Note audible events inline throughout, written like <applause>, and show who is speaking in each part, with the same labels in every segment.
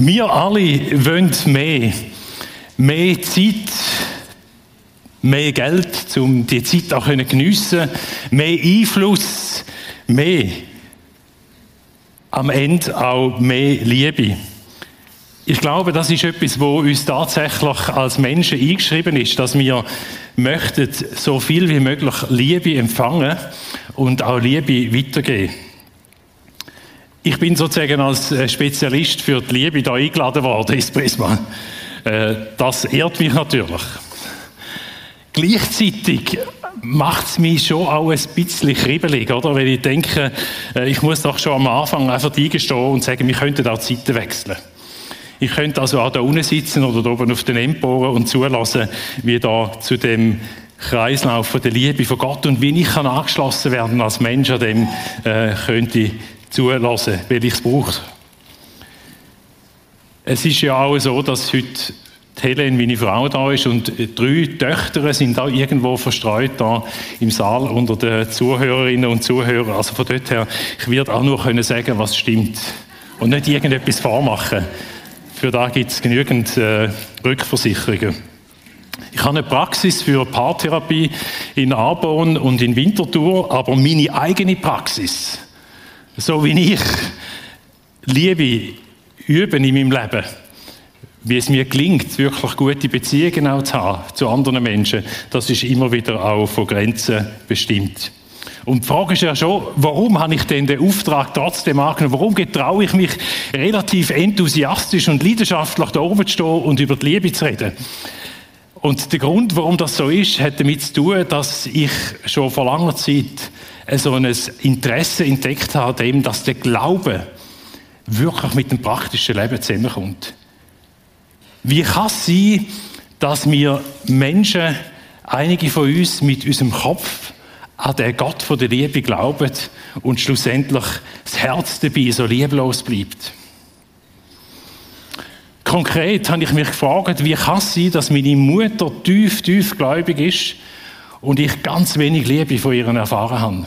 Speaker 1: Wir alle wollen mehr. Mehr Zeit, mehr Geld, um die Zeit auch geniessen, mehr Einfluss, mehr. Am Ende auch mehr Liebe. Ich glaube, das ist etwas, wo uns tatsächlich als Menschen eingeschrieben ist, dass wir möchten so viel wie möglich Liebe empfangen und auch Liebe weitergeben. Ich bin sozusagen als äh, Spezialist für die Liebe da eingeladen worden ins Prisma. Äh, das ehrt mich natürlich. Gleichzeitig macht es mich schon auch ein bisschen kribbelig, oder? Weil ich denke, äh, ich muss doch schon am Anfang einfach eingestehen und sagen, wir könnten auch Zeiten wechseln. Ich könnte also auch da unten sitzen oder da oben auf den Emporen und zulassen, wie da zu dem Kreislauf der Liebe von Gott und wie ich kann angeschlossen werden als Mensch an dem äh, könnte zulassen, weil ich es brauche. Es ist ja auch so, dass heute Helen, meine Frau, da ist und drei Töchter sind da irgendwo verstreut da im Saal unter den Zuhörerinnen und Zuhörern. Also von dort her, ich werde auch nur können sagen, was stimmt und nicht irgendetwas vormachen. Für da gibt es genügend äh, Rückversicherungen. Ich habe eine Praxis für Paartherapie in Arbon und in Winterthur, aber meine eigene Praxis, so wie ich Liebe üben in meinem Leben, wie es mir gelingt, wirklich gute Beziehungen auch zu haben zu anderen Menschen, das ist immer wieder auch von Grenzen bestimmt. Und die Frage ist ja schon, warum habe ich denn den Auftrag trotzdem angenommen? Warum getraue ich mich relativ enthusiastisch und leidenschaftlich da oben zu stehen und über die Liebe zu reden? Und der Grund, warum das so ist, hat damit zu tun, dass ich schon vor langer Zeit so ein Interesse entdeckt habe, dass der Glaube wirklich mit dem praktischen Leben zusammenkommt. Wie kann es sein, dass wir Menschen, einige von uns, mit unserem Kopf an den Gott der Liebe glauben und schlussendlich das Herz dabei so lieblos bleibt. Konkret habe ich mich gefragt, wie kann es sein, dass meine Mutter tief, tief gläubig ist und ich ganz wenig Liebe von ihr erfahren habe.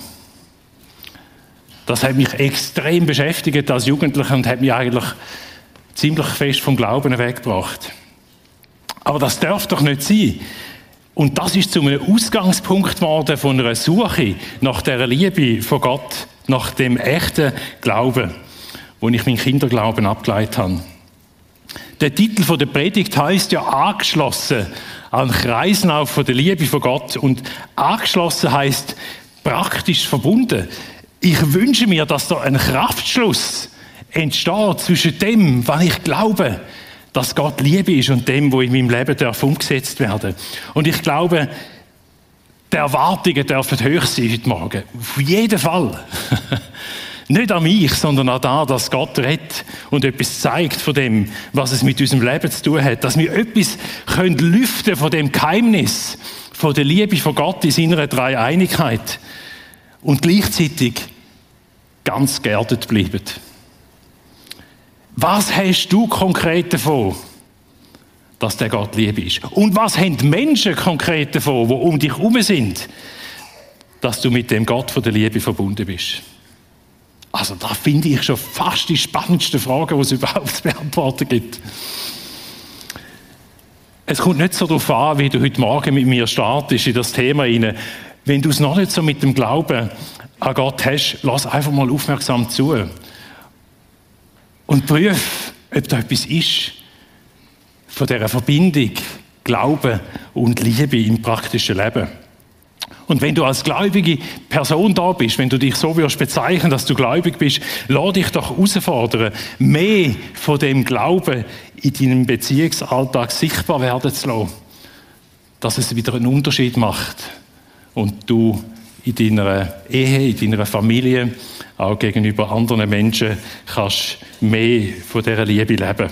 Speaker 1: Das hat mich extrem beschäftigt als Jugendlicher und hat mich eigentlich ziemlich fest vom Glauben weggebracht. Aber das darf doch nicht sein. Und das ist zu einem Ausgangspunkt geworden von einer Suche nach der Liebe von Gott, nach dem echten Glauben, wo ich meinen Kinderglauben abgeleitet habe. Der Titel der Predigt heißt ja angeschlossen an Kreislauf von der Liebe von Gott und angeschlossen heißt praktisch verbunden. Ich wünsche mir, dass da ein Kraftschluss entsteht zwischen dem, was ich glaube, dass Gott Liebe ist und dem, wo in meinem Leben darf umgesetzt werden. Und ich glaube, die Erwartungen dürfen hoch sein heute Morgen. Auf jeden Fall. <laughs> Nicht an mich, sondern an da, dass Gott redet und etwas zeigt von dem, was es mit unserem Leben zu tun hat. Dass wir etwas können lüften von dem Geheimnis, von der Liebe von Gott in seiner Dreieinigkeit und gleichzeitig ganz geerdet bleiben. Was hast du konkret davon, dass der Gott Liebe ist? Und was haben die Menschen konkret davon, die um dich herum sind, dass du mit dem Gott von der Liebe verbunden bist? Also da finde ich schon fast die spannendste Frage, die es <laughs> überhaupt zu beantworten gibt. Es kommt nicht so darauf an, wie du heute Morgen mit mir startest in das Thema hinein. Wenn du es noch nicht so mit dem Glauben an Gott hast, lass einfach mal aufmerksam zu und prüf, ob da etwas ist von dieser Verbindung, Glaube und Liebe im praktischen Leben. Und wenn du als gläubige Person da bist, wenn du dich so wirst bezeichnen, dass du gläubig bist, lade dich doch herausfordern, mehr von dem Glauben in deinem Beziehungsalltag sichtbar werden zu lassen. Dass es wieder einen Unterschied macht und du in deiner Ehe, in deiner Familie, auch gegenüber anderen Menschen kannst mehr von dieser Liebe leben.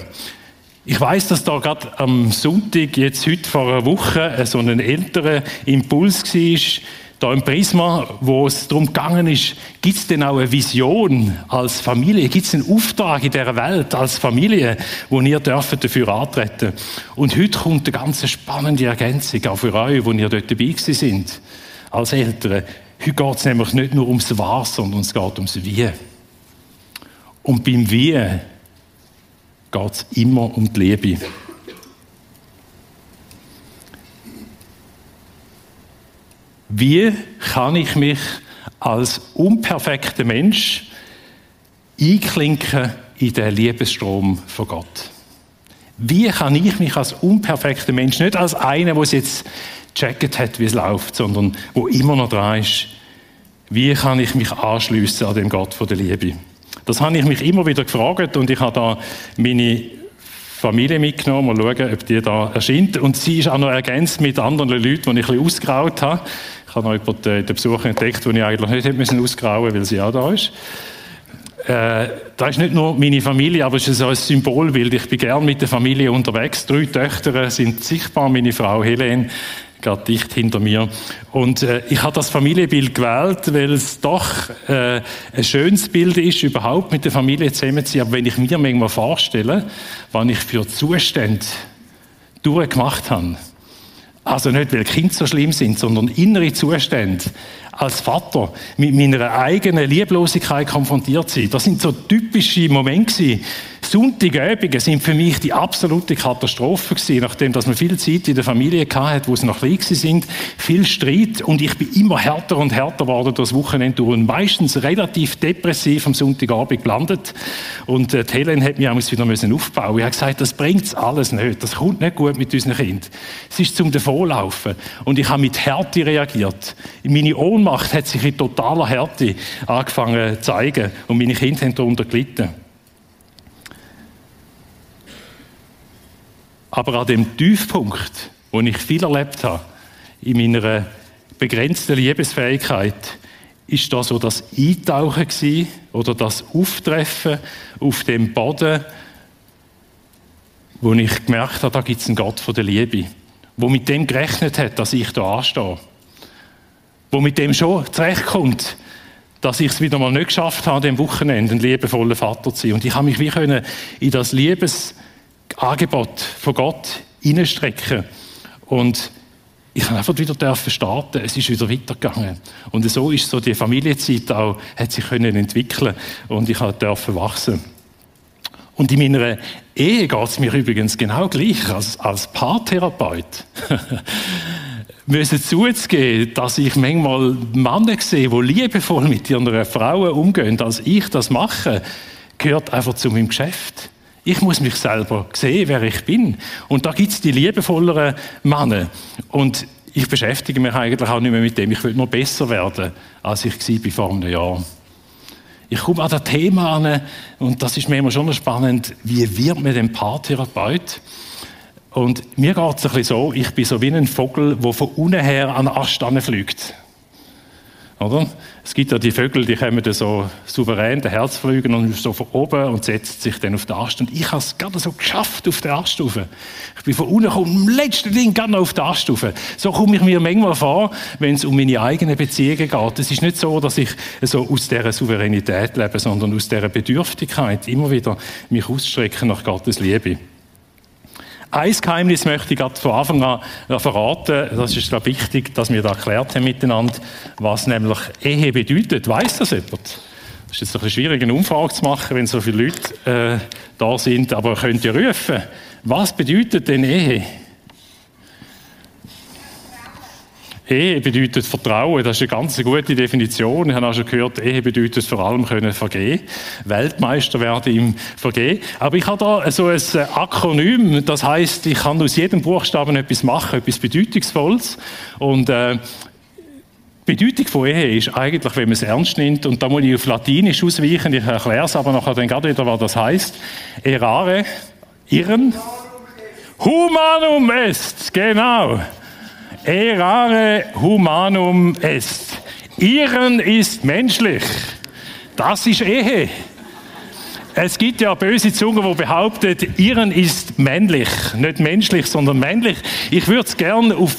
Speaker 1: Ich weiß, dass da gerade am Sonntag, jetzt heute vor einer Woche, so ein älterer Impuls war, da im Prisma, wo es darum gegangen ist, gibt es denn auch eine Vision als Familie? Gibt es einen Auftrag in dieser Welt als Familie, wo ihr dürft dafür antreten? Und heute kommt eine ganz spannende Ergänzung auch für euch, wo ihr dort dabei sind als Eltern. Heute geht es nämlich nicht nur ums Was, sondern es geht ums Wie. Und beim Wie geht es immer um die Liebe. Wie kann ich mich als unperfekter Mensch einklinken in den Liebesstrom von Gott? Wie kann ich mich als unperfekter Mensch, nicht als einer, der es jetzt gecheckt hat, wie es läuft, sondern wo immer noch dran ist, wie kann ich mich anschließen an dem Gott von der Liebe? Das habe ich mich immer wieder gefragt und ich habe da meine Familie mitgenommen, mal schauen, ob die da erscheint. Und sie ist auch noch ergänzt mit anderen Leuten, die ich ein ausgraut habe. Ich habe noch jemanden den Besuch entdeckt, den ich eigentlich nicht hätte müssen weil sie auch da ist. Äh, da ist nicht nur meine Familie, aber es ist so ein Symbolbild. Ich bin gern mit der Familie unterwegs. Drei Töchter sind sichtbar. Meine Frau Helene, gerade dicht hinter mir. Und äh, ich habe das Familienbild gewählt, weil es doch äh, ein schönes Bild ist, überhaupt mit der Familie zusammenzuziehen. Aber wenn ich mir manchmal vorstelle, was ich für Zustände durchgemacht habe, also nicht, weil Kinder so schlimm sind, sondern innere Zustände, als Vater mit meiner eigenen Lieblosigkeit konfrontiert sein. Das sind so typische Momente gewesen. Sonntagabende sind für mich die absolute Katastrophe gewesen, nachdem dass man viel Zeit in der Familie hatte, wo sie noch klein sind, viel Streit und ich bin immer härter und härter geworden das Wochenende durch und meistens relativ depressiv am Sonntagabend gelandet und äh, Helen hat mich auch wieder müssen aufbauen. Ich habe gesagt, das bringt's alles nicht, das kommt nicht gut mit unseren Kindern. Es ist zum Davonlaufen und ich habe mit Härte reagiert. Meine Ohnmacht hat sich in totaler Härte angefangen zu zeigen und meine Kinder haben darunter gelitten. Aber an dem Tiefpunkt, wo ich viel erlebt habe, in meiner begrenzten Liebesfähigkeit, ist da so das Eintauchen gewesen, oder das Auftreffen auf dem Boden, wo ich gemerkt habe, da gibt es einen Gott von der Liebe, wo mit dem gerechnet hat, dass ich da anstehe, wo mit dem schon zurechtkommt, dass ich es wieder mal nicht geschafft habe, dem Wochenende ein liebevoller Vater zu sein. Und ich habe mich wie können in das Liebes Angebot von Gott hineinstrecken. Und ich habe einfach wieder starten. Es ist wieder weitergegangen. Und so ist so die Familienzeit auch, hat sich können entwickeln und ich durfte wachsen. Und in meiner Ehe geht es mir übrigens genau gleich als, als Paartherapeut. <laughs> müssen zuzugeben, dass ich manchmal Männer sehe, die liebevoll mit ihren Frauen umgehen, als ich das mache, gehört einfach zu meinem Geschäft. Ich muss mich selber sehen, wer ich bin. Und da gibt es die liebevolleren Männer. Und ich beschäftige mich eigentlich auch nicht mehr mit dem. Ich will nur besser werden, als ich war vor einem Jahr. Ich komme an das Thema an, und das ist mir immer schon spannend, wie wird man denn Paartherapeut? Und mir geht es ein bisschen so, ich bin so wie ein Vogel, der von unten her an den Ast fliegt. Oder? Es gibt ja die Vögel, die kommen dann so souverän den Herz fliegen und so von oben und setzen sich dann auf den Ast. Und ich habe es gerade so geschafft auf den Ast rauf. Ich bin von unten gekommen, im letzten Ding gerade noch auf den Ast rauf. So komme ich mir manchmal vor, wenn es um meine eigenen Beziehungen geht. Es ist nicht so, dass ich so aus dieser Souveränität lebe, sondern aus dieser Bedürftigkeit immer wieder mich ausstrecken nach Gottes Liebe. Ein Geheimnis möchte ich von Anfang an verraten. Das ist glaube wichtig, dass wir da erklärt haben miteinander, was nämlich Ehe bedeutet. Weiß das jemand? Es ist jetzt ein bisschen schwierig, eine Umfrage zu machen, wenn so viele Leute äh, da sind, aber könnt ihr rufen, was bedeutet denn Ehe? Ehe bedeutet Vertrauen, das ist eine ganz gute Definition. Ich habe auch schon gehört, Ehe bedeutet vor allem können vergehen, Weltmeister werden im Vergehen. Aber ich habe da so ein Akronym, das heißt, ich kann aus jedem Buchstaben etwas machen, etwas Bedeutungsvolles. Und äh, Bedeutung von Ehe ist eigentlich, wenn man es ernst nimmt, und da muss ich auf Latinisch ausweichen, ich erkläre es aber nachher dann gerade wieder, was das heißt. Erare, irren. Humanum est, genau. Erare humanum est. Ihren ist menschlich. Das ist Ehe. Es gibt ja böse Zungen, die behaupten, Ihren ist männlich. Nicht menschlich, sondern männlich. Ich würde es gerne auf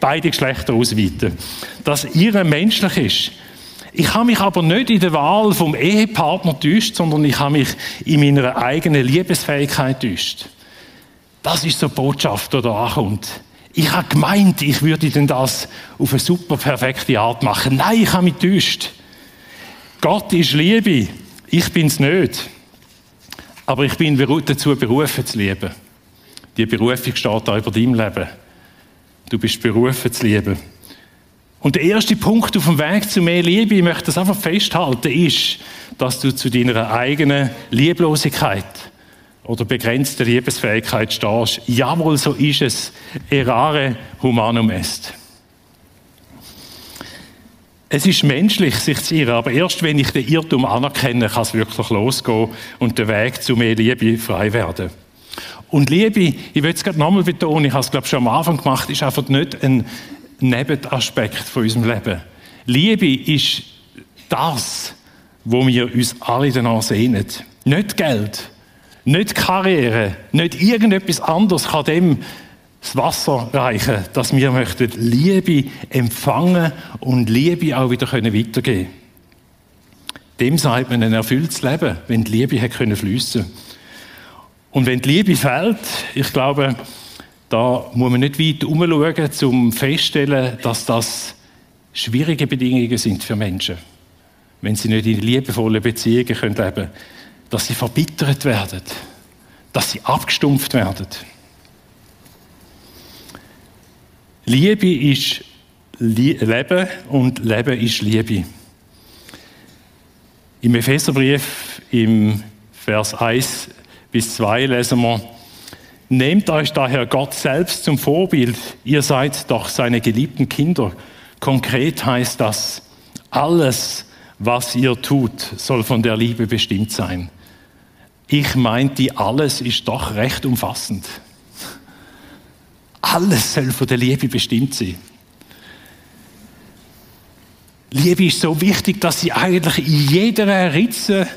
Speaker 1: beide Geschlechter ausweiten. Dass Ihren menschlich ist. Ich habe mich aber nicht in der Wahl vom Ehepartner täuscht, sondern ich habe mich in meiner eigenen Liebesfähigkeit täuscht. Das ist so die Botschaft, die da ankommt. Ich habe gemeint, ich würde denn das auf eine super perfekte Art machen. Nein, ich habe mich täuscht. Gott ist Liebe. Ich bin es nicht. Aber ich bin dazu berufen zu lieben. Die Berufung steht da über deinem Leben. Du bist berufen zu lieben. Und der erste Punkt auf dem Weg zu mehr Liebe, ich möchte das einfach festhalten, ist, dass du zu deiner eigenen Lieblosigkeit oder begrenzter Liebesfähigkeit stehst. Jawohl, so ist es. Erare humanum est. Es ist menschlich, sich zu irren, aber erst wenn ich den Irrtum anerkenne, kann es wirklich losgehen und der Weg zu mehr Liebe frei werden. Und Liebe, ich will es gerade nochmal betonen, ich habe es glaube schon am Anfang gemacht, ist einfach nicht ein Nebenaspekt von unserem Leben. Liebe ist das, wo wir uns alle danach sehnen. Nicht Geld, nicht Karriere, nicht irgendetwas anderes kann dem das Wasser reichen, dass wir möchten Liebe empfangen und Liebe auch wieder weitergeben können. Dem sagt man ein erfülltes Leben, wenn die Liebe hat können fließen. Und wenn die Liebe fehlt, ich glaube, da muss man nicht weit umschauen, um festzustellen, dass das schwierige Bedingungen sind für Menschen. Wenn sie nicht in liebevollen Beziehungen leben können, dass sie verbittert werden, dass sie abgestumpft werden. Liebe ist Leben und Leben ist Liebe. Im Epheserbrief im Vers 1 bis 2 lesen wir, Nehmt euch daher Gott selbst zum Vorbild, ihr seid doch seine geliebten Kinder. Konkret heißt das, alles, was ihr tut, soll von der Liebe bestimmt sein. Ich meinte, alles ist doch recht umfassend. Alles soll von der Liebe bestimmt sein. Liebe ist so wichtig, dass sie eigentlich in jeder Ritze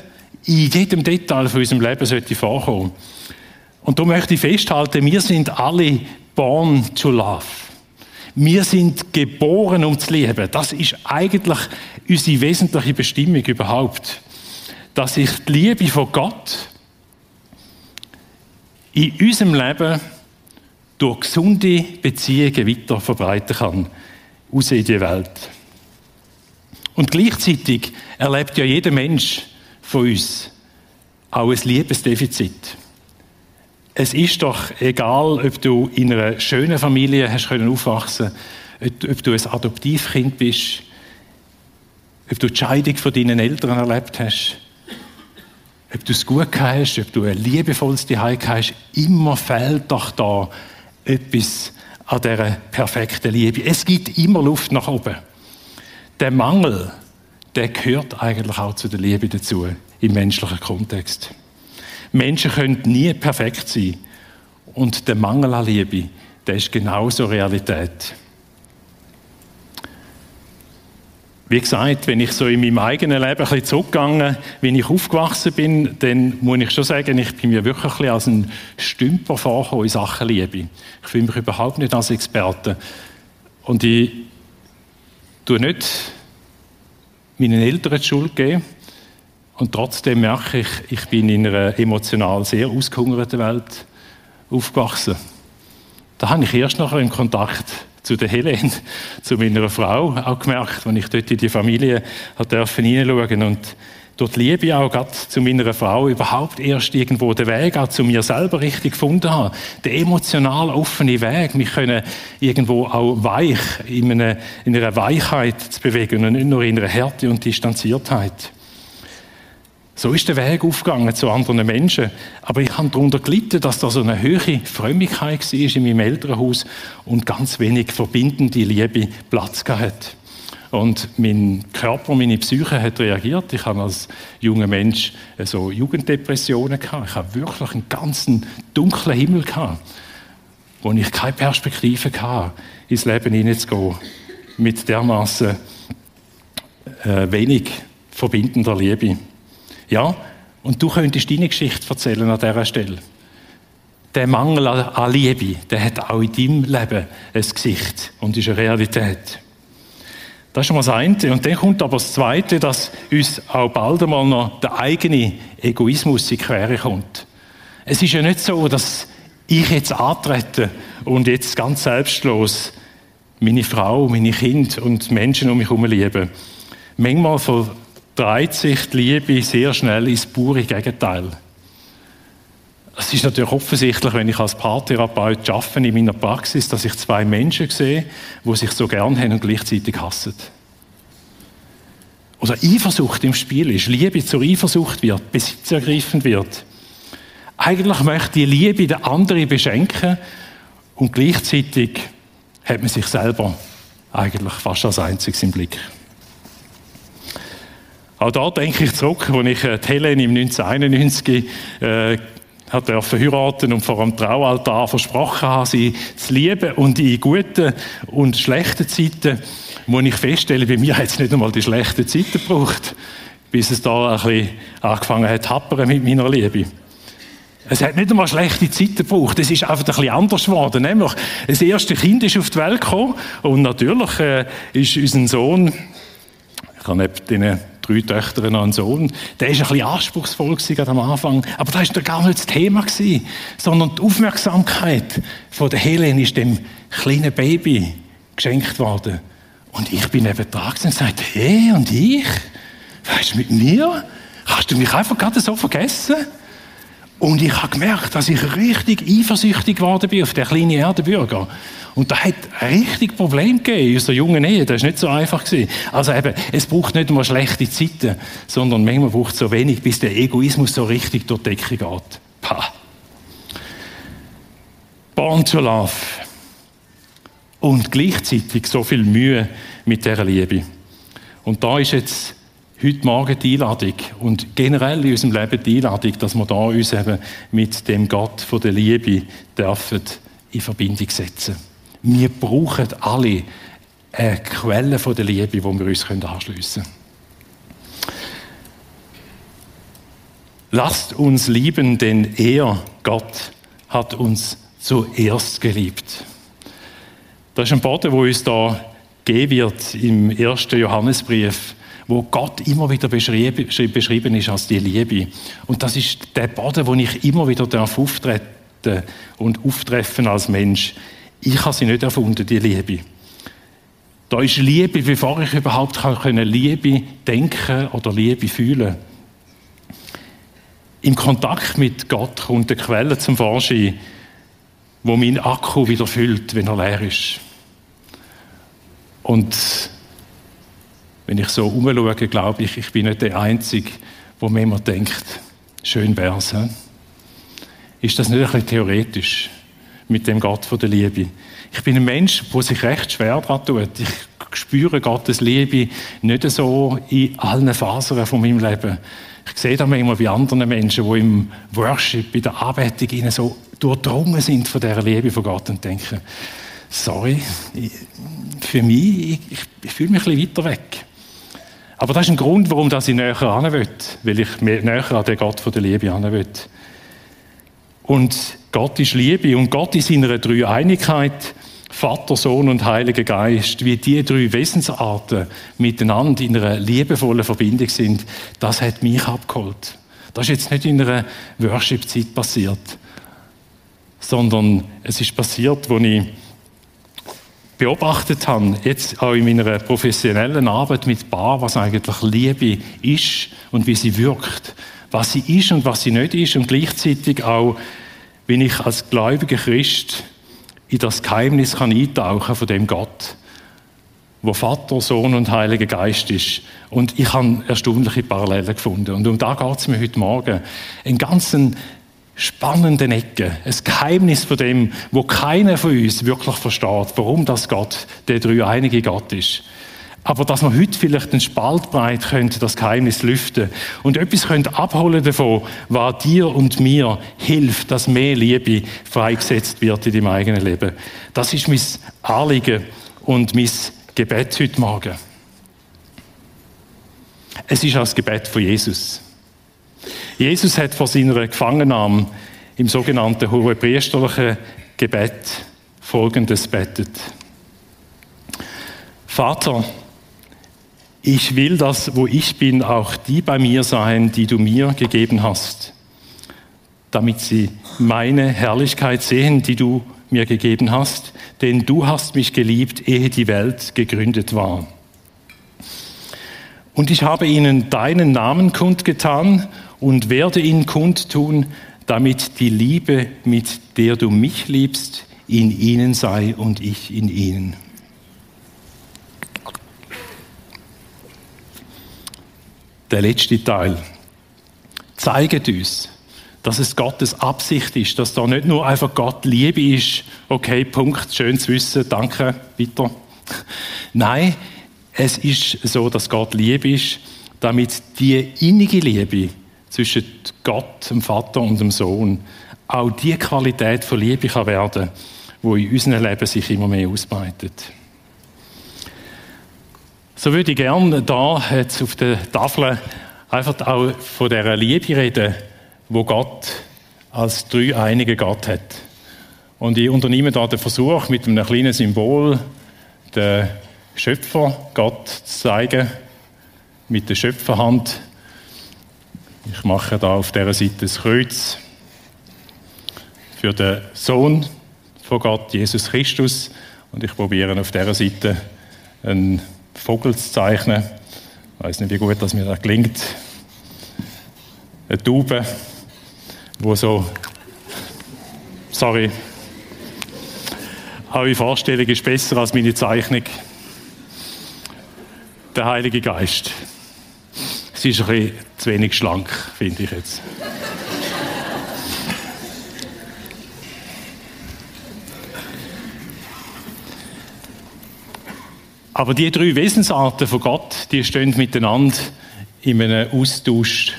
Speaker 1: in jedem Detail von unserem Leben sollte vorkommen. Und da möchte ich festhalten, wir sind alle born to love. Wir sind geboren, um zu lieben. Das ist eigentlich unsere wesentliche Bestimmung überhaupt. Dass ich die Liebe von Gott in unserem Leben durch gesunde Beziehungen weiter verbreiten kann, aus in die Welt. Und gleichzeitig erlebt ja jeder Mensch von uns auch ein Liebesdefizit. Es ist doch egal, ob du in einer schönen Familie hast können aufwachsen, ob du ein Adoptivkind bist, ob du die Scheidung von deinen Eltern erlebt hast, ob du es gut hast, ob du ein liebevolles Zuhause hast, immer fehlt doch da etwas an dieser perfekten Liebe. Es gibt immer Luft nach oben. Der Mangel, der gehört eigentlich auch zu der Liebe dazu, im menschlichen Kontext. Menschen können nie perfekt sein. Und der Mangel an Liebe, der ist genauso Realität. Wie gesagt, wenn ich so in meinem eigenen Leben ein bisschen zurückgegangen, wenn ich aufgewachsen bin, dann muss ich schon sagen, ich bin mir wirklich ein als ein Stümper vorgekommen in Sachen Liebe. Ich fühle mich überhaupt nicht als Experte. Und ich tue nicht meinen Eltern die Schuld geben. Und trotzdem merke ich, ich bin in einer emotional sehr ausgehungerten Welt aufgewachsen. Da habe ich erst nachher im Kontakt zu der Helen, <laughs> zu meiner Frau, auch gemerkt, als ich dort in die Familie durfte hineinschauen und dort Liebe auch gerade zu meiner Frau überhaupt erst irgendwo den Weg auch zu mir selber richtig gefunden habe. Der emotional offene Weg, mich können irgendwo auch weich, in einer, in einer Weichheit zu bewegen und nicht nur in einer Härte und Distanziertheit. So ist der Weg aufgegangen zu anderen Menschen. Aber ich habe darunter gelitten, dass da so eine höhere Frömmigkeit war in meinem Elternhaus und ganz wenig verbindende Liebe Platz gehabt. Und mein Körper, meine Psyche hat reagiert. Ich habe als junger Mensch so Jugenddepressionen gehabt. Ich habe wirklich einen ganzen dunklen Himmel gehabt, wo ich keine Perspektive hatte, ins Leben hineinzugehen. Mit dermaßen äh, wenig verbindender Liebe. Ja, und du könntest deine Geschichte erzählen an dieser Stelle. Der Mangel an Liebe, der hat auch in deinem Leben ein Gesicht und ist eine Realität. Das ist schon mal das eine. Und dann kommt aber das Zweite, dass uns auch bald einmal noch der eigene Egoismus in die Quere kommt. Es ist ja nicht so, dass ich jetzt antrete und jetzt ganz selbstlos meine Frau, meine Kinder und Menschen um mich herum liebe. Manchmal dreht sich die Liebe sehr schnell ins pure Gegenteil. Es ist natürlich offensichtlich, wenn ich als Paartherapeut arbeite in meiner Praxis, dass ich zwei Menschen sehe, die sich so gern haben und gleichzeitig hassen. Oder Eifersucht im Spiel ist, Liebe zur Eifersucht wird, besitzergreifend wird. Eigentlich möchte die Liebe den anderen beschenken und gleichzeitig hat man sich selber eigentlich fast als einziges im Blick. Auch da denke ich zurück, als ich äh, Helen im 1991 äh, hat verheiraten und vor dem Traualtar versprochen habe, sie zu lieben und in guten und schlechten Zeiten, muss ich feststellen, bei mir hat es nicht einmal die schlechten Zeiten gebraucht, bis es da ein bisschen angefangen hat happern mit meiner Liebe. Es hat nicht einmal schlechte Zeiten gebraucht. Es ist einfach ein bisschen anders geworden. Nämlich, das erste Kind ist auf die Welt gekommen und natürlich äh, ist unser Sohn, ich habe neben diesen drei Töchter noch einen Sohn, der ist ein bisschen anspruchsvoll gewesen, am Anfang. Aber das war gar nicht das Thema gewesen, sondern die Aufmerksamkeit von der Helen ist dem kleinen Baby geschenkt worden. Und ich bin eben da und gesagt, hey, und ich? Was ist mit mir? Hast du mich einfach gerade so vergessen? Und ich habe gemerkt, dass ich richtig eifersüchtig geworden bin auf den kleinen Erdenbürger. Und da hat richtig Probleme gegeben in unserer jungen Ehe. Das war nicht so einfach. Gewesen. Also eben, es braucht nicht nur schlechte Zeiten, sondern manchmal braucht es so wenig, bis der Egoismus so richtig durch die Decke geht. Pah. Born to love. Und gleichzeitig so viel Mühe mit dieser Liebe. Und da ist jetzt heute Morgen die Einladung und generell in unserem Leben die Einladung, dass wir da uns eben mit dem Gott von der Liebe dürfen in Verbindung setzen. Wir brauchen alle eine Quelle von der Liebe, wo wir uns anschliessen können. Lasst uns lieben, denn er, Gott, hat uns zuerst geliebt. Das ist ein Boden, wo uns da geben wird im ersten Johannesbrief wo Gott immer wieder beschrieben ist als die Liebe. Und das ist der Boden, wo ich immer wieder darf auftreten und auftreffen als Mensch. Ich habe sie nicht erfunden, die Liebe. Da ist Liebe, bevor ich überhaupt kann Liebe denken oder Liebe fühlen. Im Kontakt mit Gott kommt eine Quelle zum Vorschein, wo mein Akku wieder füllt, wenn er leer ist. Und wenn ich so umschaue, glaube ich, ich bin nicht der Einzige, wo mir immer denkt, schön wär's. He? Ist das nicht ein bisschen theoretisch mit dem Gott von der Liebe? Ich bin ein Mensch, der sich recht schwer daran tut. Ich spüre Gottes Liebe nicht so in allen Fasern von meinem Leben. Ich sehe da manchmal bei anderen Menschen, die im Worship, in der Anbetung ihnen so durchdrungen sind von dieser Liebe von Gott und denken, sorry, für mich, ich, ich fühle mich ein bisschen weiter weg. Aber das ist ein Grund, warum ich näher an will, weil ich näher an den Gott der Liebe an will. Und Gott ist Liebe und Gott in seiner Dreieinigkeit, Vater, Sohn und Heiliger Geist, wie die drei Wesensarten miteinander in einer liebevollen Verbindung sind, das hat mich abgeholt. Das ist jetzt nicht in einer Worship-Zeit passiert, sondern es ist passiert, als ich beobachtet habe, jetzt auch in meiner professionellen Arbeit mit Bar, was eigentlich Liebe ist und wie sie wirkt, was sie ist und was sie nicht ist und gleichzeitig auch, wenn ich als gläubiger Christ in das Geheimnis kann eintauchen von dem Gott, wo Vater, Sohn und Heiliger Geist ist. Und ich habe erstaunliche Parallelen gefunden. Und um da geht es mir heute Morgen. Einen ganzen spannenden Ecken, ein Geheimnis von dem, wo keiner von uns wirklich versteht, warum das Gott der dreieinige Gott ist. Aber dass wir heute vielleicht einen Spalt breit könnte, das Geheimnis lüften und etwas könnte abholen davon, was dir und mir hilft, dass mehr Liebe freigesetzt wird in deinem eigenen Leben. Das ist mein Anliegen und mein Gebet heute Morgen. Es ist das Gebet von Jesus. Jesus hat vor seiner Gefangennahme im sogenannten hohepriesterlichen Gebet Folgendes betet. Vater, ich will, dass wo ich bin, auch die bei mir sein, die du mir gegeben hast, damit sie meine Herrlichkeit sehen, die du mir gegeben hast, denn du hast mich geliebt, ehe die Welt gegründet war. Und ich habe ihnen deinen Namen kundgetan und werde ihn kundtun, damit die Liebe, mit der du mich liebst, in ihnen sei und ich in ihnen. Der letzte Teil zeigt uns, dass es Gottes Absicht ist, dass da nicht nur einfach Gott Liebe ist, okay, Punkt, schön zu wissen, danke, weiter. Nein, es ist so, dass Gott Liebe ist, damit die innige Liebe zwischen Gott, dem Vater und dem Sohn auch die Qualität von Liebe kann werden, wo in unserem Leben sich immer mehr ausbreitet. So würde ich gerne da jetzt auf der Tafel einfach auch von der Liebe reden, wo Gott als dreieiniger Gott hat. Und ich unternehme da den Versuch, mit einem kleinen Symbol den Schöpfer Gott zu zeigen, mit der Schöpferhand. Ich mache da auf dieser Seite das Kreuz für den Sohn von Gott, Jesus Christus. Und ich probiere auf dieser Seite einen Vogel zu zeichnen. Ich weiß nicht, wie gut das mir da gelingt. Eine Taube, wo so, sorry, eure Vorstellung ist besser als meine Zeichnung. Der Heilige Geist. Sie ist ein bisschen zu wenig schlank, finde ich jetzt. Aber die drei Wesensarten von Gott, die stehen miteinander in einem Austausch.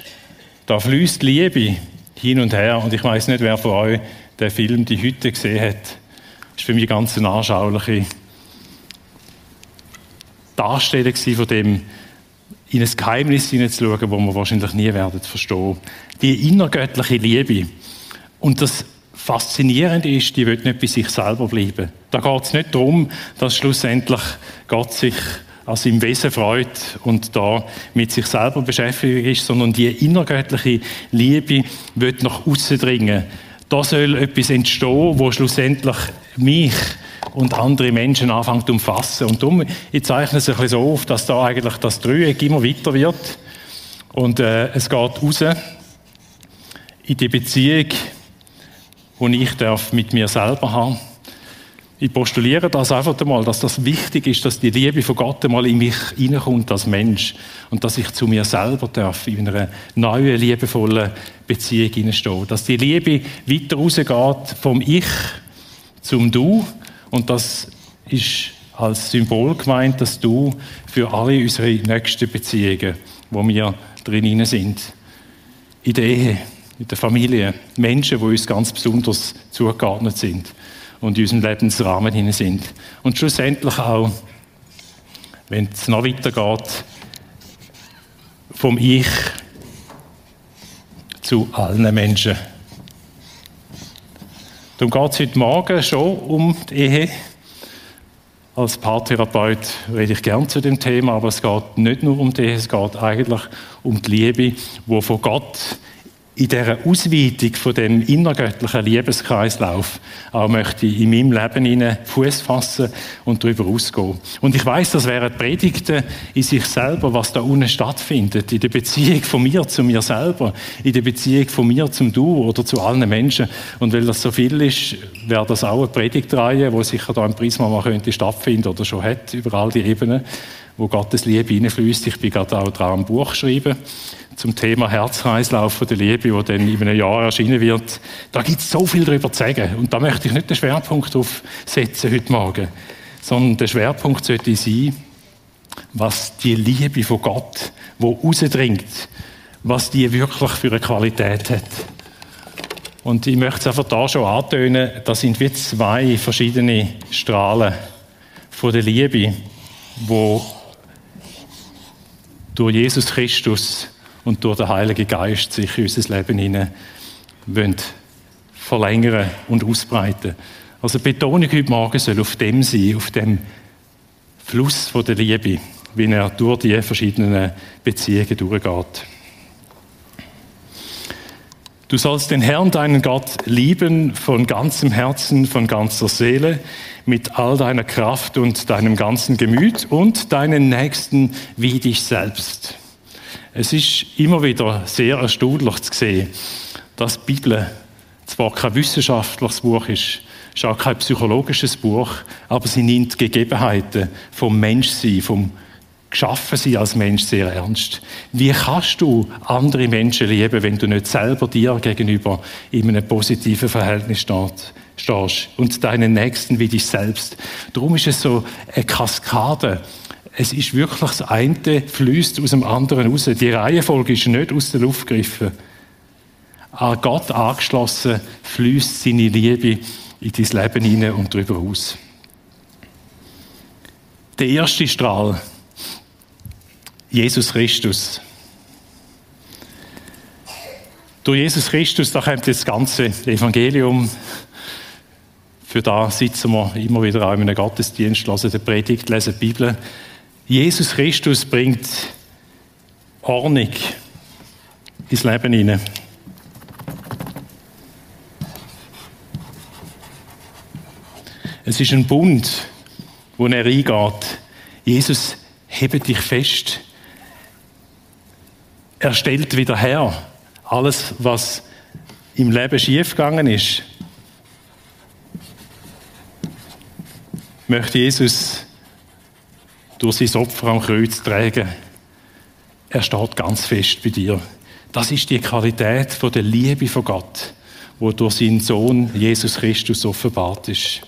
Speaker 1: Da fließt Liebe hin und her. Und ich weiß nicht, wer von euch den Film die Hütte gesehen hat. Das ist für mich ganz eine anschauliche Darstellung von dem, in ein Geheimnis hineinzuschauen, das wir wahrscheinlich nie werden verstehen. Die innergöttliche Liebe. Und das Faszinierende ist, die will nicht bei sich selber bleiben. Da geht es nicht darum, dass schlussendlich Gott sich an seinem Wesen freut und da mit sich selber beschäftigt ist, sondern die innergöttliche Liebe wird nach außen dringen. Da soll etwas entstehen, wo schlussendlich mich und andere Menschen anfangen zu umfassen. Und darum, ich zeichne es ein bisschen so auf, dass da eigentlich das Dreieck immer weiter wird und äh, es geht raus in die Beziehung, die ich darf mit mir selber haben ich postuliere das einfach einmal, dass das wichtig ist, dass die Liebe von Gott einmal in mich hineinkommt als Mensch und dass ich zu mir selber darf in einer neuen, liebevollen Beziehung hineinstehen. Dass die Liebe weiter rausgeht vom Ich zum Du und das ist als Symbol gemeint, dass Du für alle unsere nächsten Beziehungen, wo wir drin sind, in der Ehe, in der Familie, Menschen, die uns ganz besonders zugeordnet sind und in unserem Lebensrahmen hinein sind. Und schlussendlich auch, wenn es noch weitergeht, vom Ich zu allen Menschen. Darum geht es heute Morgen schon um die Ehe. Als Paartherapeut rede ich gern zu dem Thema, aber es geht nicht nur um die Ehe, es geht eigentlich um die Liebe, die von Gott in dieser Ausweitung von dem innergöttlichen Liebeskreislauf auch möchte ich in meinem Leben hinein Fuß fassen und darüber ausgehen. Und ich weiß, das wären Predigten in sich selber, was da unten stattfindet, in der Beziehung von mir zu mir selber, in der Beziehung von mir zum Du oder zu allen Menschen. Und weil das so viel ist, wäre das auch eine Predigtreihe, wo sicher da im Prisma mal könnte stattfinden oder schon hat über all die Ebenen, wo Gottes Liebe hineinfließt. Ich bin gerade auch dran, ein Buch schreiben zum Thema Herzkreislauf der Liebe, wo dann in einem Jahr erscheinen wird. Da gibt es so viel darüber zu sagen. Und da möchte ich nicht den Schwerpunkt drauf setzen heute Morgen, sondern der Schwerpunkt sollte sein, was die Liebe von Gott, wo rausdringt, was die wirklich für eine Qualität hat. Und ich möchte es einfach da schon antönen, das sind wie zwei verschiedene Strahlen von der Liebe, wo durch Jesus Christus und durch den Heiligen Geist sich in unser Leben hinein verlängern und ausbreiten. Also die Betonung heute Morgen soll auf dem sein, auf dem Fluss von der Liebe, wie er durch die verschiedenen Beziehungen durchgeht. Du sollst den Herrn, deinen Gott, lieben von ganzem Herzen, von ganzer Seele, mit all deiner Kraft und deinem ganzen Gemüt und deinen Nächsten wie dich selbst. Es ist immer wieder sehr erstaunlich zu sehen, dass die Bibel zwar kein wissenschaftliches Buch ist, ist auch kein psychologisches Buch, aber sie nimmt die Gegebenheiten vom Menschsein, vom geschaffen sein als Mensch sehr ernst. Wie kannst du andere Menschen lieben, wenn du nicht selber dir gegenüber in einem positiven Verhältnis stehst und deinen Nächsten wie dich selbst? Darum ist es so eine Kaskade. Es ist wirklich das eine fließt aus dem anderen raus. Die Reihenfolge ist nicht aus der Luft gegriffen. An Gott angeschlossen fließt seine Liebe in dein Leben hinein und darüber aus. Der erste Strahl, Jesus Christus. Durch Jesus Christus, da kommt das ganze Evangelium. Für da sitzen wir immer wieder auch in einem Gottesdienst, lesen die Predigt, lesen die Bibel. Jesus Christus bringt Ordnung ins Leben hinein. Es ist ein Bund, wo er eingeht. Jesus hebt dich fest. Er stellt wieder her alles, was im Leben schiefgegangen ist. Möchte Jesus durch sein Opfer am Kreuz tragen. Er steht ganz fest bei dir. Das ist die Qualität von der Liebe von Gott, wo durch seinen Sohn Jesus Christus offenbart ist.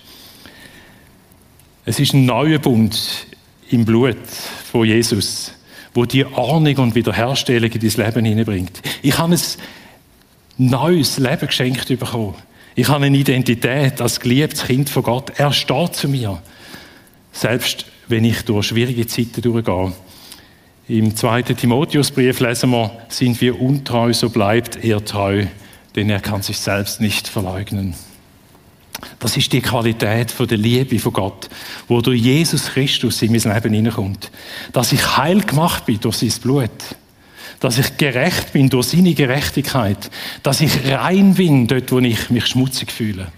Speaker 1: Es ist ein neuer Bund im Blut von Jesus wo die Ordnung und Wiederherstellung in dein Leben hineinbringt. Ich habe ein neues Leben geschenkt bekommen. Ich habe eine Identität als geliebtes Kind von Gott. Er steht zu mir. Selbst wenn ich durch schwierige Zeiten durchgehe. Im zweiten Timotheusbrief lesen wir, sind wir untreu, so bleibt er treu, denn er kann sich selbst nicht verleugnen. Das ist die Qualität von der Liebe von Gott, wo durch Jesus Christus in mein Leben hineinkommt. Dass ich heil gemacht bin durch sein Blut. Dass ich gerecht bin durch seine Gerechtigkeit. Dass ich rein bin dort, wo ich mich schmutzig fühle.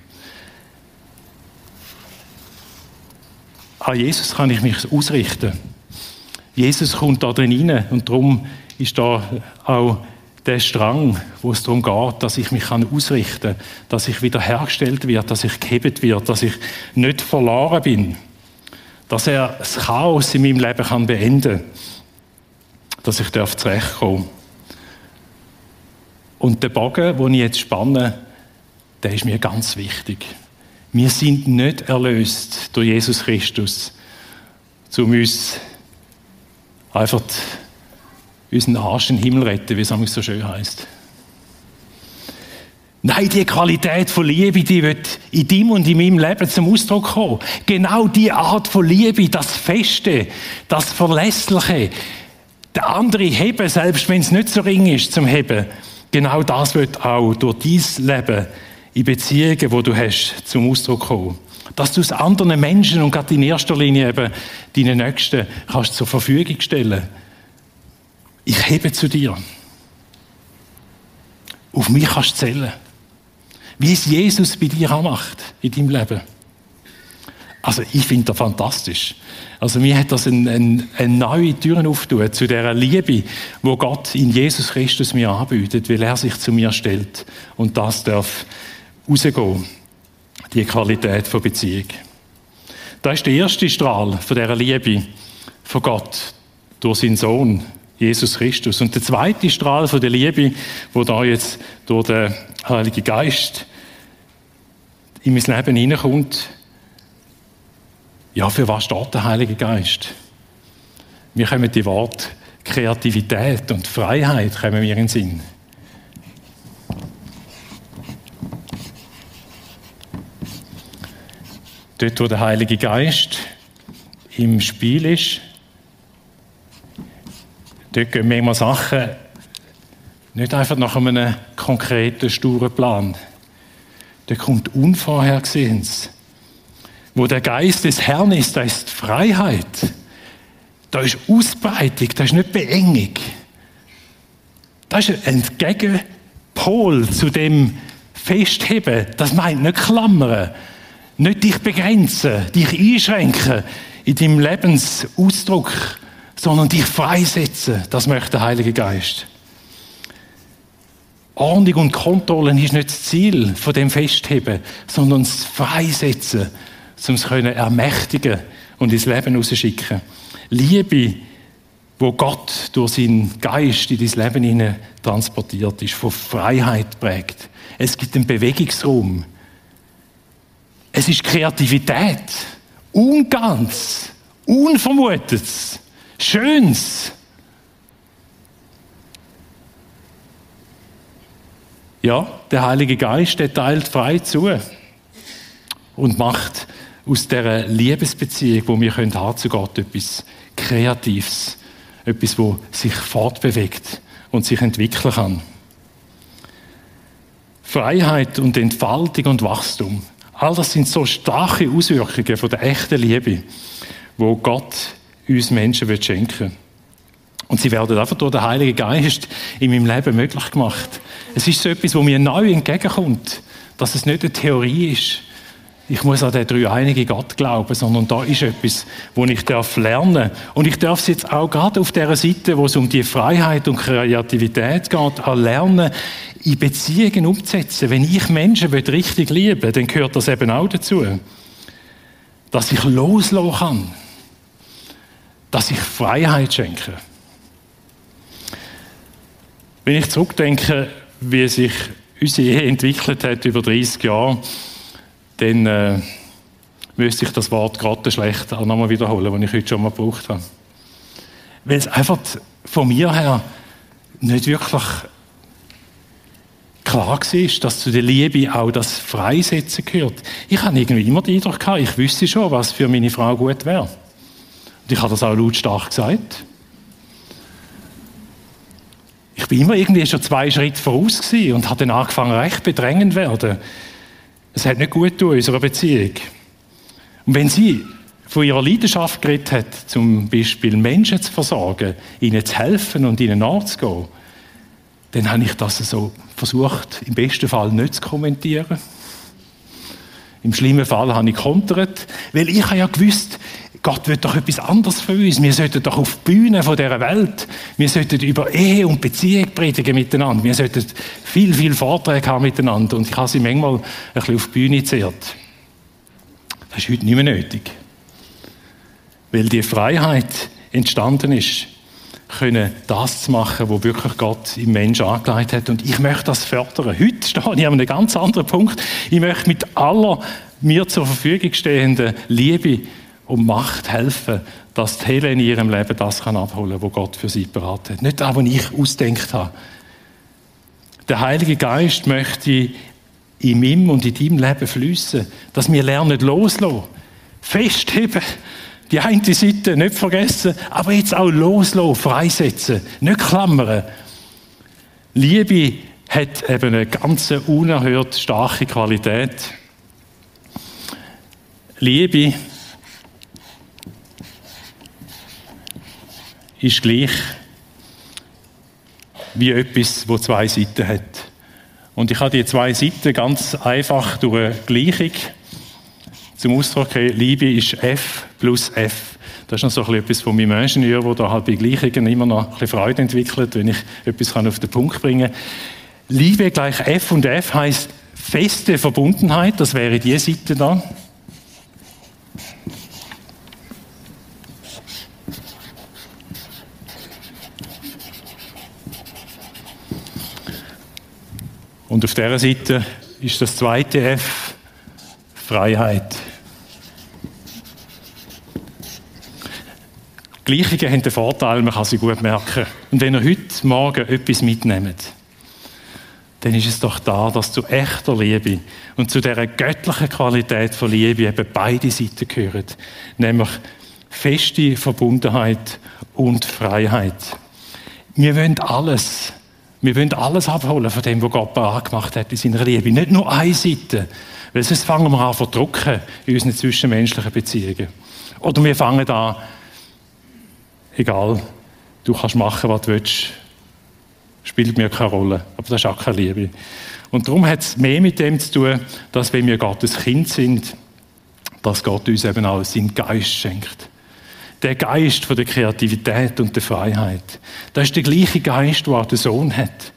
Speaker 1: An Jesus kann ich mich ausrichten. Jesus kommt da drin rein und darum ist da auch der Strang, wo es darum geht, dass ich mich ausrichten kann, dass ich wiederhergestellt wird, dass ich gehebt wird, dass ich nicht verloren bin, dass er das Chaos in meinem Leben kann beenden kann, dass ich zurechtkommen darf. Und der Bogen, den ich jetzt spanne, der ist mir ganz wichtig. Wir sind nicht erlöst durch Jesus Christus, um uns einfach unseren Arsch in den Himmel retten, wie es so schön heißt. Nein, die Qualität von Liebe, die wird in deinem und in meinem Leben zum Ausdruck kommen. Genau die Art von Liebe, das Feste, das Verlässliche, der andere heben, selbst wenn es nicht so ring ist zum Heben. Genau das wird auch durch dein Leben in Beziehungen, wo du hast, zum Ausdruck kommen. Dass du es anderen Menschen und gerade in erster Linie eben deinen Nächsten kannst zur Verfügung stellen ich hebe zu dir. Auf mich kannst du zählen. Wie es Jesus bei dir macht in deinem Leben. Also ich finde das fantastisch. Also mir hat das eine, eine, eine neue Tür aufgetan zu dieser Liebe, wo Gott in Jesus Christus mir anbietet, weil er sich zu mir stellt. Und das darf rausgehen, die Qualität von Beziehung. Das ist der erste Strahl von dieser Liebe von Gott durch seinen Sohn, Jesus Christus. Und der zweite Strahl von der Liebe, wo da jetzt durch den Heiligen Geist in mein Leben hineinkommt, ja, für was steht der Heilige Geist? Wir kommen die Wort Kreativität und Freiheit kommen mir in den Sinn. Dort, wo der Heilige Geist im Spiel ist, Dort gehen manchmal Sachen nicht einfach nach einem konkreten, sturen Plan. Da kommt Unvorhergesehenes. Wo der Geist des Herrn ist, da ist Freiheit. Da ist Ausbreitung, da ist nicht Beengung. Das ist ein Gegenpol zu dem Festheben. Das meint nicht klammern, nicht dich begrenzen, dich einschränken in deinem Lebensausdruck sondern dich freisetzen. Das möchte der Heilige Geist. Ordnung und Kontrolle ist nicht das Ziel von dem Festheben, sondern das Freisetzen, um es können ermächtigen und ins Leben rausschicken. Liebe, wo Gott durch seinen Geist in dein Leben transportiert ist, von Freiheit prägt. Es gibt einen Bewegungsraum. Es ist Kreativität. Unganz. Unvermutetes. Schönes. Ja, der Heilige Geist, der teilt frei zu und macht aus dieser Liebesbeziehung, die wir können haben zu Gott, etwas Kreatives, etwas, wo sich fortbewegt und sich entwickeln kann. Freiheit und Entfaltung und Wachstum, all das sind so starke Auswirkungen von der echten Liebe, wo Gott uns Menschen schenken will. Und sie werden einfach durch den Heiligen Geist in meinem Leben möglich gemacht. Es ist so etwas, wo mir neu entgegenkommt, dass es nicht eine Theorie ist. Ich muss an den dreieinigen Gott glauben, sondern da ist etwas, wo ich darf lernen. Und ich darf es jetzt auch gerade auf der Seite, wo es um die Freiheit und Kreativität geht, lernen, in Beziehungen umzusetzen. Wenn ich Menschen richtig lieben dann gehört das eben auch dazu. Dass ich loslassen kann. Dass ich Freiheit schenke. Wenn ich zurückdenke, wie sich unsere Ehe entwickelt hat über 30 Jahre, dann äh, müsste ich das Wort gerade schlecht auch nochmal wiederholen, das ich heute schon mal gebraucht habe. Weil es einfach von mir her nicht wirklich klar war, dass zu der Liebe auch das Freisetzen gehört. Ich habe irgendwie immer den Eindruck gehabt, ich wüsste schon, was für meine Frau gut wäre. Und ich habe das auch lautstark gesagt. Ich bin immer irgendwie schon zwei Schritte voraus und habe dann angefangen, recht bedrängend werden. Es hat nicht gut in unserer Beziehung. Und wenn sie von ihrer Leidenschaft geredet hat, zum Beispiel Menschen zu versorgen, ihnen zu helfen und ihnen nachzugehen, dann habe ich das so versucht, im besten Fall nicht zu kommentieren. Im schlimmen Fall habe ich kontert, weil ich habe ja gewusst, Gott will doch etwas anderes für uns. Wir sollten doch auf die Bühne von dieser Welt, wir sollten über Ehe und Beziehung predigen miteinander. Wir sollten viel, viel Vorträge haben miteinander. Und ich habe sie manchmal ein bisschen auf die Bühne gezerrt. Das ist heute nicht mehr nötig. Weil die Freiheit entstanden ist, können das zu machen, was wirklich Gott im Menschen angelegt hat. Und ich möchte das fördern. Heute stehe ich an einem ganz anderen Punkt. Ich möchte mit aller mir zur Verfügung stehenden Liebe und Macht helfen, dass die Helen in ihrem Leben das kann abholen kann, was Gott für sie beraten hat. Nicht das, was ich ausdenkt habe. Der Heilige Geist möchte in meinem und in deinem Leben fließen, dass wir lernen loslassen, festheben, die eine Seite nicht vergessen, aber jetzt auch loslassen, freisetzen, nicht klammern. Liebe hat eben eine ganz unerhört starke Qualität. Liebe ist gleich wie etwas, wo zwei Seiten hat. Und ich habe die zwei Seiten ganz einfach durch eine Gleichung zum Ausdruck gegeben. Liebe ist F plus F. Das ist noch so etwas von meinem Ingenieur, der da halt bei Gleichungen immer noch ein bisschen Freude entwickelt, wenn ich etwas auf den Punkt bringen kann. Liebe gleich F und F heißt feste Verbundenheit, das wäre die Seite da. Und auf dieser Seite ist das zweite F Freiheit. Gleichungen haben den Vorteil, man kann sie gut merken. Und wenn ihr heute Morgen etwas mitnehmt, dann ist es doch da, dass zu echter Liebe und zu der göttlichen Qualität von Liebe eben beide Seiten gehören. Nämlich feste Verbundenheit und Freiheit. Wir wollen alles wir wollen alles abholen von dem, was Gott bereit gemacht hat in seiner Liebe. Nicht nur eine Seite. Weil sonst fangen wir an zu verdrücken in unseren zwischenmenschlichen Beziehungen. Oder wir fangen an, egal, du kannst machen, was du willst, spielt mir keine Rolle. Aber das ist auch keine Liebe. Und darum hat es mehr mit dem zu tun, dass wenn wir Gottes Kind sind, dass Gott uns eben auch seinen Geist schenkt. Der Geist von der Kreativität und der Freiheit. Das ist der gleiche Geist, den der Sohn hat.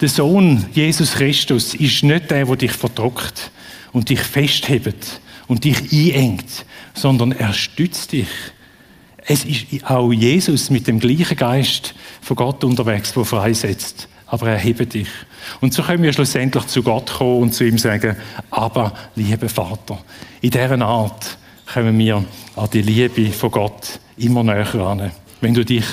Speaker 1: Der Sohn, Jesus Christus, ist nicht der, der dich verdruckt und dich festhebt und dich einengt, sondern er stützt dich. Es ist auch Jesus mit dem gleichen Geist von Gott unterwegs, der freisetzt. Aber er hebt dich. Und so können wir schlussendlich zu Gott kommen und zu ihm sagen, aber, lieber Vater, in dieser Art kommen wir an die Liebe von Gott immer näher ran. Wenn du dich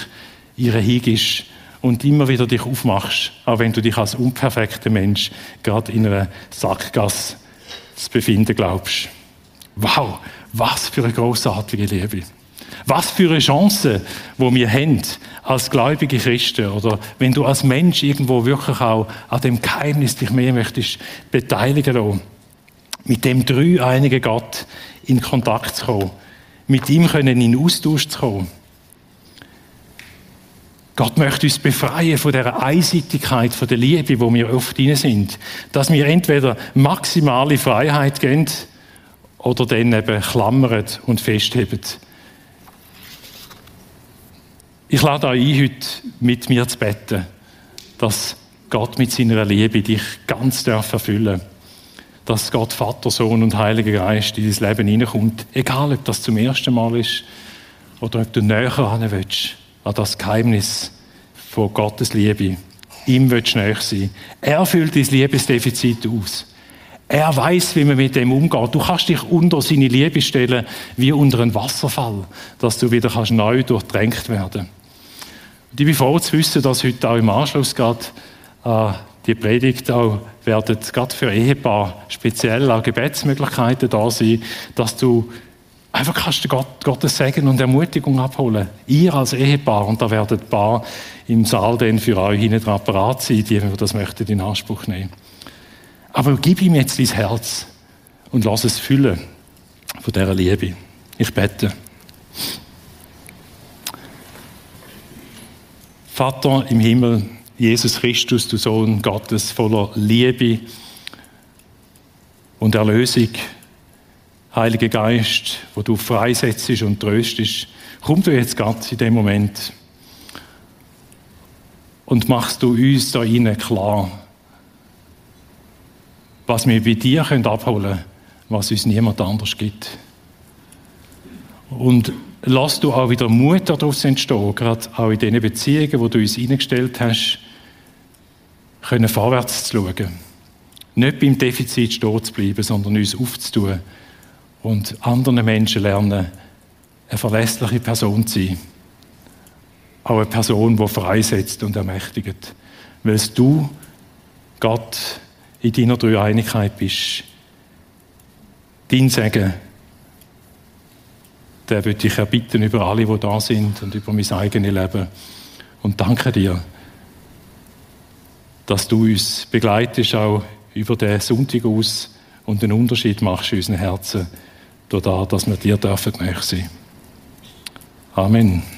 Speaker 1: ihre hingibst und immer wieder dich aufmachst, auch wenn du dich als unperfekter Mensch gerade in einer Sackgasse zu befinden glaubst. Wow, was für eine großartige Liebe. Was für eine Chance, wo wir haben als gläubige Christen oder wenn du als Mensch irgendwo wirklich auch an dem Geheimnis dich mehr möchtest beteiligen lassen, mit dem dreieinigen Gott in Kontakt zu kommen, mit ihm können in Austausch zu kommen. Gott möchte uns befreien von der Einseitigkeit, von der Liebe, wo wir oft drin sind. Dass wir entweder maximale Freiheit geben oder dann eben klammern und festheben. Ich lade euch ein, heute mit mir zu beten, dass Gott mit seiner Liebe dich ganz darf erfüllen Dass Gott Vater, Sohn und Heiliger Geist in dein Leben hineinkommt. Egal, ob das zum ersten Mal ist oder ob du näher ran willst an das Geheimnis von Gottes Liebe. Ihm willst du näher sein. Er füllt dein Liebesdefizit aus. Er weiß, wie man mit dem umgeht. Du kannst dich unter seine Liebe stellen, wie unter einen Wasserfall, dass du wieder kannst neu durchdrängt werden. Und ich bin froh zu wissen, dass heute auch im Anschluss gerade äh, die Predigt auch werden gerade für Ehepaar speziell auch Gebetsmöglichkeiten da sein, dass du einfach kannst Gott, Gottes Segen und Ermutigung abholen. Ihr als Ehepaar und da werden ein paar im Saal dann für euch hinten dran parat sein, die das möchten in Anspruch nehmen. Aber gib ihm jetzt dein Herz und lass es füllen von dieser Liebe. Ich bete. Vater im Himmel, Jesus Christus, du Sohn Gottes, voller Liebe und Erlösung, Heiliger Geist, wo du freisetzt und tröstest, komm du jetzt Gott in dem Moment und machst du uns da innen klar, was wir bei dir abholen können, was uns niemand anders gibt. Und lass du auch wieder Mut daraus entstehen, gerade auch in diesen Beziehungen, wo du uns eingestellt hast, können vorwärts zu schauen. Nicht beim Defizit stehen zu bleiben, sondern uns aufzutun und anderen Menschen lernen, eine verlässliche Person zu sein. Auch eine Person, die freisetzt und ermächtigt. Weil du, Gott, in deiner Dreieinigkeit bist. Dein Segen, der würde ich erbitten über alle, die da sind und über mein eigenes Leben. Und danke dir, dass du uns begleitest, auch über den Sonntag aus und den Unterschied machst in unseren Herzen, dadurch, dass wir dir dürfen sein. Amen.